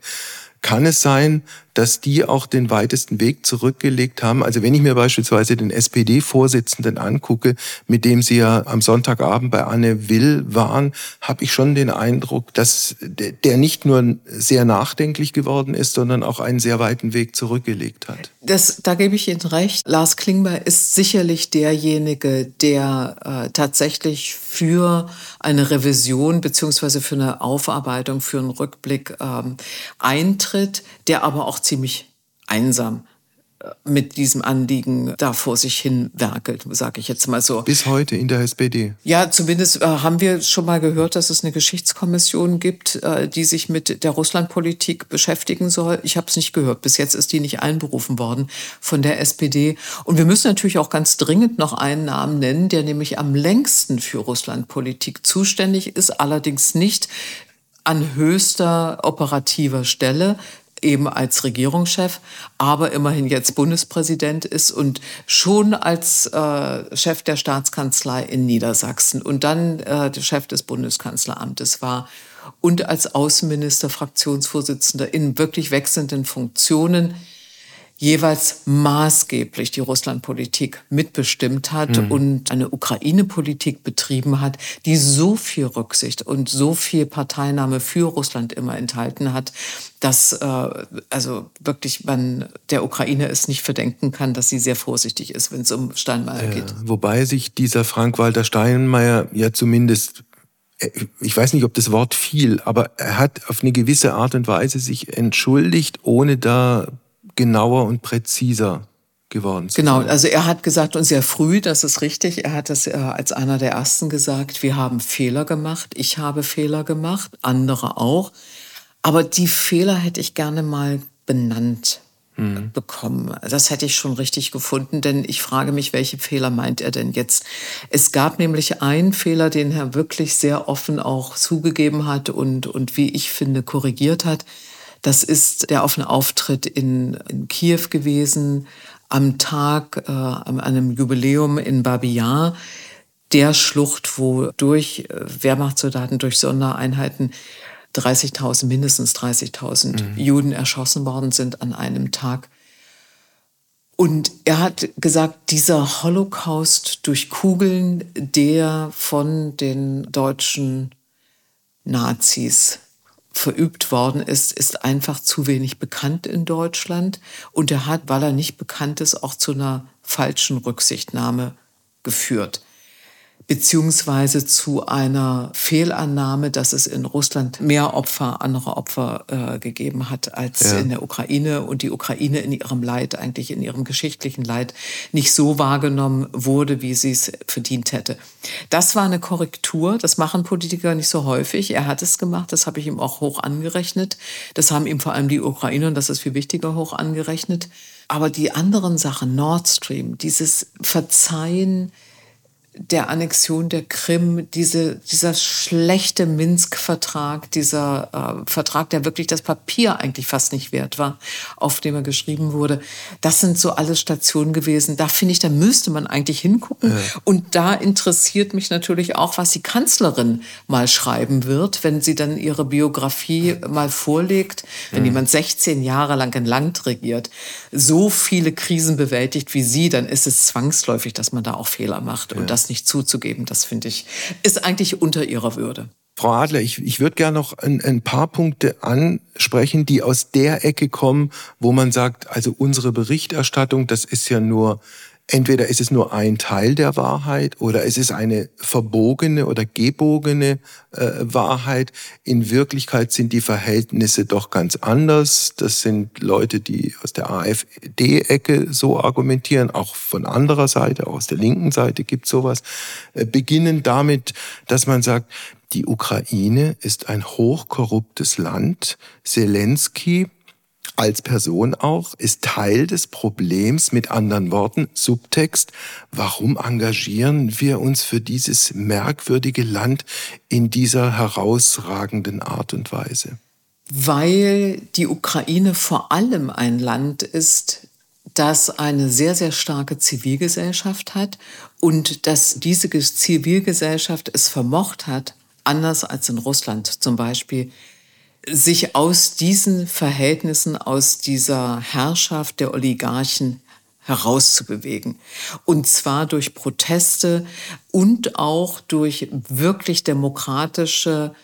Kann es sein, dass die auch den weitesten Weg zurückgelegt haben. Also wenn ich mir beispielsweise den SPD-Vorsitzenden angucke, mit dem Sie ja am Sonntagabend bei Anne Will waren, habe ich schon den Eindruck, dass der nicht nur sehr nachdenklich geworden ist, sondern auch einen sehr weiten Weg zurückgelegt hat. Das, da gebe ich Ihnen recht. Lars Klingbeil ist sicherlich derjenige, der äh, tatsächlich für eine Revision beziehungsweise für eine Aufarbeitung, für einen Rückblick ähm, eintritt, der aber auch ziemlich einsam mit diesem Anliegen da vor sich hin werkelt, sage ich jetzt mal so. Bis heute in der SPD. Ja, zumindest äh, haben wir schon mal gehört, dass es eine Geschichtskommission gibt, äh, die sich mit der Russlandpolitik beschäftigen soll. Ich habe es nicht gehört. Bis jetzt ist die nicht einberufen worden von der SPD. Und wir müssen natürlich auch ganz dringend noch einen Namen nennen, der nämlich am längsten für Russlandpolitik zuständig ist, allerdings nicht an höchster operativer Stelle, eben als Regierungschef, aber immerhin jetzt Bundespräsident ist und schon als äh, Chef der Staatskanzlei in Niedersachsen und dann äh, der Chef des Bundeskanzleramtes war und als Außenminister, Fraktionsvorsitzender in wirklich wechselnden Funktionen jeweils maßgeblich die Russlandpolitik mitbestimmt hat mhm. und eine Ukraine-Politik betrieben hat, die so viel Rücksicht und so viel Parteinahme für Russland immer enthalten hat, dass äh, also wirklich man der Ukraine es nicht verdenken kann, dass sie sehr vorsichtig ist, wenn es um Steinmeier ja, geht. Wobei sich dieser Frank-Walter Steinmeier ja zumindest äh, ich weiß nicht, ob das Wort viel, aber er hat auf eine gewisse Art und Weise sich entschuldigt, ohne da genauer und präziser geworden zu Genau, also er hat gesagt und sehr früh, das ist richtig, er hat das äh, als einer der ersten gesagt, wir haben Fehler gemacht, ich habe Fehler gemacht, andere auch. Aber die Fehler hätte ich gerne mal benannt mhm. bekommen. Das hätte ich schon richtig gefunden, denn ich frage mich, welche Fehler meint er denn jetzt? Es gab nämlich einen Fehler, den er wirklich sehr offen auch zugegeben hat und, und wie ich finde, korrigiert hat. Das ist der offene Auftritt in, in Kiew gewesen, am Tag, äh, an einem Jubiläum in Babi der Schlucht, wo durch äh, Wehrmachtssoldaten, durch Sondereinheiten 30.000, mindestens 30.000 mhm. Juden erschossen worden sind an einem Tag. Und er hat gesagt, dieser Holocaust durch Kugeln, der von den deutschen Nazis verübt worden ist, ist einfach zu wenig bekannt in Deutschland. Und er hat, weil er nicht bekannt ist, auch zu einer falschen Rücksichtnahme geführt beziehungsweise zu einer Fehlannahme, dass es in Russland mehr Opfer, andere Opfer äh, gegeben hat als ja. in der Ukraine und die Ukraine in ihrem Leid, eigentlich in ihrem geschichtlichen Leid, nicht so wahrgenommen wurde, wie sie es verdient hätte. Das war eine Korrektur, das machen Politiker nicht so häufig. Er hat es gemacht, das habe ich ihm auch hoch angerechnet. Das haben ihm vor allem die Ukrainer, und das ist viel wichtiger, hoch angerechnet. Aber die anderen Sachen, Nord Stream, dieses Verzeihen, der Annexion der Krim, diese, dieser schlechte Minsk-Vertrag, dieser äh, Vertrag, der wirklich das Papier eigentlich fast nicht wert war, auf dem er geschrieben wurde. Das sind so alle Stationen gewesen. Da finde ich, da müsste man eigentlich hingucken. Ja. Und da interessiert mich natürlich auch, was die Kanzlerin mal schreiben wird, wenn sie dann ihre Biografie mal vorlegt. Wenn mhm. jemand 16 Jahre lang ein Land regiert, so viele Krisen bewältigt wie sie, dann ist es zwangsläufig, dass man da auch Fehler macht. Ja. Und das das nicht zuzugeben, das finde ich, ist eigentlich unter ihrer Würde. Frau Adler, ich, ich würde gerne noch ein, ein paar Punkte ansprechen, die aus der Ecke kommen, wo man sagt, also unsere Berichterstattung, das ist ja nur entweder ist es nur ein Teil der Wahrheit oder es ist eine verbogene oder gebogene äh, Wahrheit. In Wirklichkeit sind die Verhältnisse doch ganz anders. Das sind Leute, die aus der AfD-Ecke so argumentieren, auch von anderer Seite, auch aus der linken Seite gibt sowas. Äh, beginnen damit, dass man sagt, die Ukraine ist ein hochkorruptes Land. Zelensky als Person auch, ist Teil des Problems. Mit anderen Worten, Subtext, warum engagieren wir uns für dieses merkwürdige Land in dieser herausragenden Art und Weise? Weil die Ukraine vor allem ein Land ist, das eine sehr, sehr starke Zivilgesellschaft hat und dass diese Zivilgesellschaft es vermocht hat, anders als in Russland zum Beispiel, sich aus diesen Verhältnissen, aus dieser Herrschaft der Oligarchen herauszubewegen. Und zwar durch Proteste und auch durch wirklich demokratische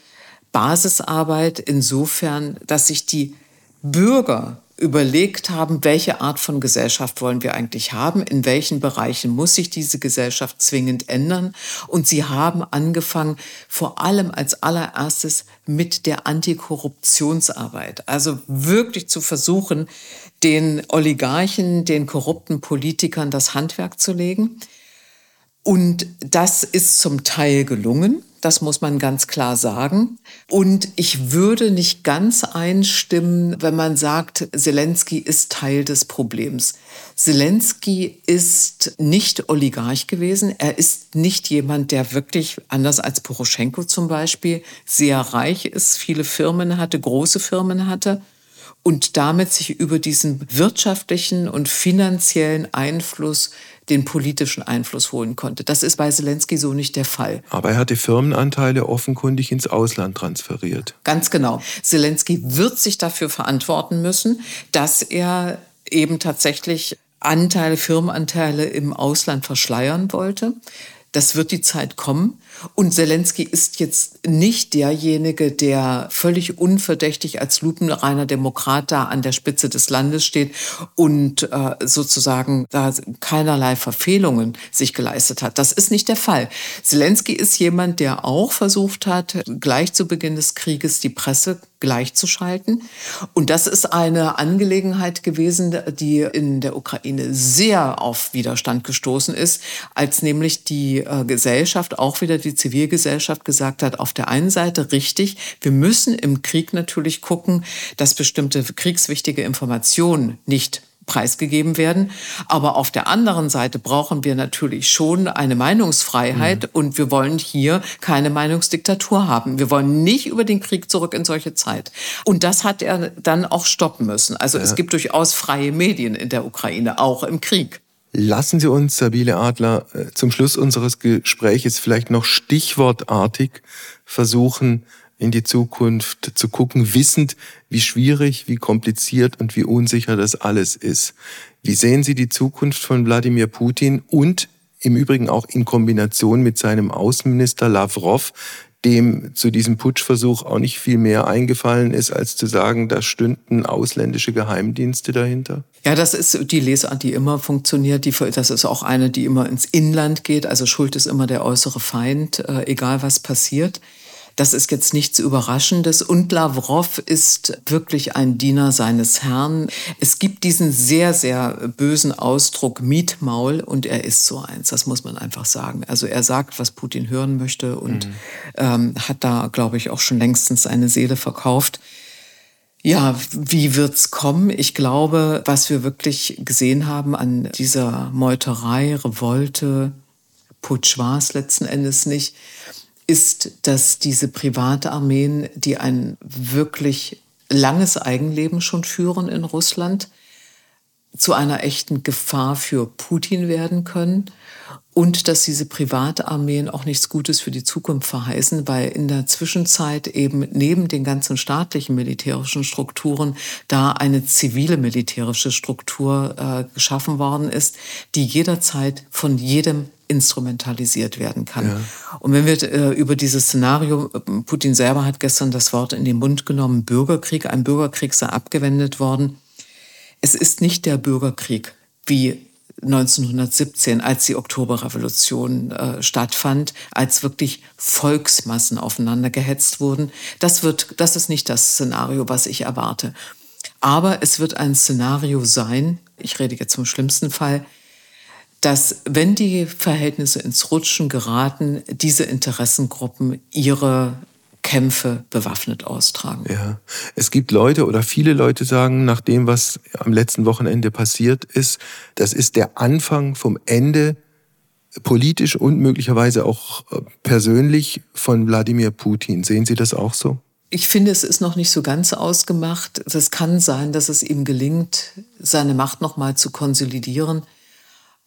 Basisarbeit insofern, dass sich die Bürger überlegt haben, welche Art von Gesellschaft wollen wir eigentlich haben, in welchen Bereichen muss sich diese Gesellschaft zwingend ändern. Und sie haben angefangen, vor allem als allererstes mit der Antikorruptionsarbeit. Also wirklich zu versuchen, den Oligarchen, den korrupten Politikern das Handwerk zu legen. Und das ist zum Teil gelungen. Das muss man ganz klar sagen. Und ich würde nicht ganz einstimmen, wenn man sagt, Zelensky ist Teil des Problems. Zelensky ist nicht Oligarch gewesen. Er ist nicht jemand, der wirklich, anders als Poroschenko zum Beispiel, sehr reich ist, viele Firmen hatte, große Firmen hatte und damit sich über diesen wirtschaftlichen und finanziellen Einfluss den politischen Einfluss holen konnte. Das ist bei Zelensky so nicht der Fall. Aber er hat die Firmenanteile offenkundig ins Ausland transferiert. Ganz genau. Zelensky wird sich dafür verantworten müssen, dass er eben tatsächlich Anteile, Firmenanteile im Ausland verschleiern wollte. Das wird die Zeit kommen. Und Zelensky ist jetzt nicht derjenige, der völlig unverdächtig als lupenreiner Demokrat da an der Spitze des Landes steht und äh, sozusagen da keinerlei Verfehlungen sich geleistet hat. Das ist nicht der Fall. Zelensky ist jemand, der auch versucht hat, gleich zu Beginn des Krieges die Presse gleichzuschalten. Und das ist eine Angelegenheit gewesen, die in der Ukraine sehr auf Widerstand gestoßen ist, als nämlich die äh, Gesellschaft auch wieder die Zivilgesellschaft gesagt hat, auf der einen Seite richtig, wir müssen im Krieg natürlich gucken, dass bestimmte kriegswichtige Informationen nicht preisgegeben werden. Aber auf der anderen Seite brauchen wir natürlich schon eine Meinungsfreiheit mhm. und wir wollen hier keine Meinungsdiktatur haben. Wir wollen nicht über den Krieg zurück in solche Zeit. Und das hat er dann auch stoppen müssen. Also ja. es gibt durchaus freie Medien in der Ukraine, auch im Krieg. Lassen Sie uns, Sabine Adler, äh, zum Schluss unseres Gespräches vielleicht noch stichwortartig versuchen, in die Zukunft zu gucken, wissend, wie schwierig, wie kompliziert und wie unsicher das alles ist. Wie sehen Sie die Zukunft von Wladimir Putin und im Übrigen auch in Kombination mit seinem Außenminister Lavrov, dem zu diesem Putschversuch auch nicht viel mehr eingefallen ist, als zu sagen, da stünden ausländische Geheimdienste dahinter? Ja, das ist die Lesart, die immer funktioniert. Die, das ist auch eine, die immer ins Inland geht. Also Schuld ist immer der äußere Feind, äh, egal was passiert. Das ist jetzt nichts Überraschendes. Und Lavrov ist wirklich ein Diener seines Herrn. Es gibt diesen sehr, sehr bösen Ausdruck Mietmaul und er ist so eins. Das muss man einfach sagen. Also er sagt, was Putin hören möchte und mhm. ähm, hat da, glaube ich, auch schon längstens seine Seele verkauft. Ja, wie wird's kommen? Ich glaube, was wir wirklich gesehen haben an dieser Meuterei, Revolte, Putsch war es letzten Endes nicht, ist, dass diese Privatarmeen, die ein wirklich langes Eigenleben schon führen in Russland, zu einer echten Gefahr für Putin werden können und dass diese Privatarmeen auch nichts Gutes für die Zukunft verheißen, weil in der Zwischenzeit eben neben den ganzen staatlichen militärischen Strukturen da eine zivile militärische Struktur äh, geschaffen worden ist, die jederzeit von jedem instrumentalisiert werden kann. Ja. Und wenn wir äh, über dieses Szenario, äh, Putin selber hat gestern das Wort in den Mund genommen, Bürgerkrieg, ein Bürgerkrieg sei abgewendet worden. Es ist nicht der Bürgerkrieg wie 1917, als die Oktoberrevolution äh, stattfand, als wirklich Volksmassen aufeinander gehetzt wurden. Das wird, das ist nicht das Szenario, was ich erwarte. Aber es wird ein Szenario sein, ich rede jetzt zum schlimmsten Fall, dass wenn die Verhältnisse ins Rutschen geraten, diese Interessengruppen ihre Kämpfe bewaffnet austragen. Ja, es gibt Leute oder viele Leute sagen, nach dem, was am letzten Wochenende passiert ist, das ist der Anfang vom Ende politisch und möglicherweise auch äh, persönlich von Wladimir Putin. Sehen Sie das auch so? Ich finde, es ist noch nicht so ganz ausgemacht. Es kann sein, dass es ihm gelingt, seine Macht noch mal zu konsolidieren.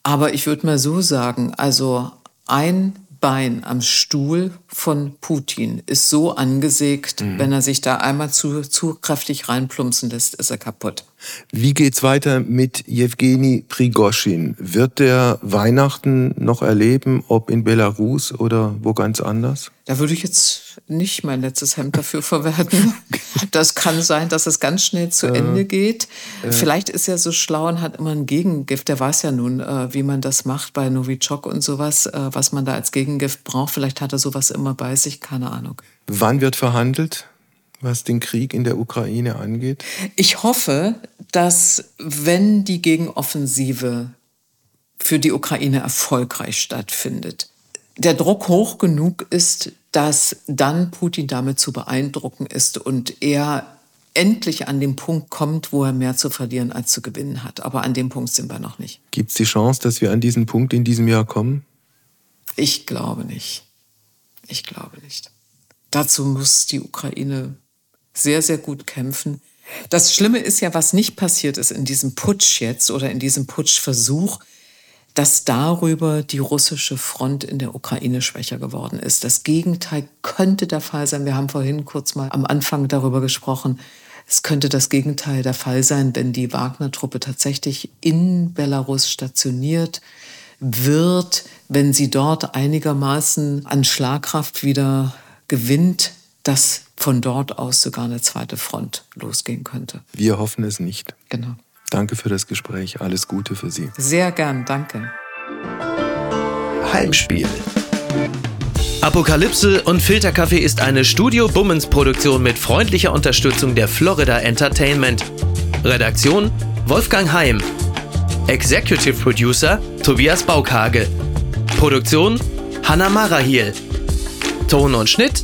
Aber ich würde mal so sagen, also ein Bein am Stuhl von Putin ist so angesägt, mhm. wenn er sich da einmal zu, zu kräftig reinplumpsen lässt, ist er kaputt. Wie geht's weiter mit Jewgeni Prigoschin? Wird der Weihnachten noch erleben, ob in Belarus oder wo ganz anders? Da würde ich jetzt nicht mein letztes Hemd dafür verwerten. Das kann sein, dass es ganz schnell zu äh, Ende geht. Äh, Vielleicht ist er so schlau und hat immer ein Gegengift. Der weiß ja nun, äh, wie man das macht bei Novichok und sowas, äh, was man da als Gegengift braucht. Vielleicht hat er sowas immer bei sich, keine Ahnung. Wann wird verhandelt? was den Krieg in der Ukraine angeht? Ich hoffe, dass wenn die Gegenoffensive für die Ukraine erfolgreich stattfindet, der Druck hoch genug ist, dass dann Putin damit zu beeindrucken ist und er endlich an den Punkt kommt, wo er mehr zu verlieren als zu gewinnen hat. Aber an dem Punkt sind wir noch nicht. Gibt es die Chance, dass wir an diesen Punkt in diesem Jahr kommen? Ich glaube nicht. Ich glaube nicht. Dazu muss die Ukraine sehr, sehr gut kämpfen. Das Schlimme ist ja, was nicht passiert ist in diesem Putsch jetzt oder in diesem Putschversuch, dass darüber die russische Front in der Ukraine schwächer geworden ist. Das Gegenteil könnte der Fall sein. Wir haben vorhin kurz mal am Anfang darüber gesprochen. Es könnte das Gegenteil der Fall sein, wenn die Wagner-Truppe tatsächlich in Belarus stationiert wird, wenn sie dort einigermaßen an Schlagkraft wieder gewinnt, dass von dort aus sogar eine zweite Front losgehen könnte. Wir hoffen es nicht. Genau. Danke für das Gespräch. Alles Gute für Sie. Sehr gern, danke. Heimspiel. Apokalypse und Filterkaffee ist eine Studio Bummens Produktion mit freundlicher Unterstützung der Florida Entertainment. Redaktion Wolfgang Heim. Executive Producer Tobias Baukage. Produktion Hanna Marahiel. Ton und Schnitt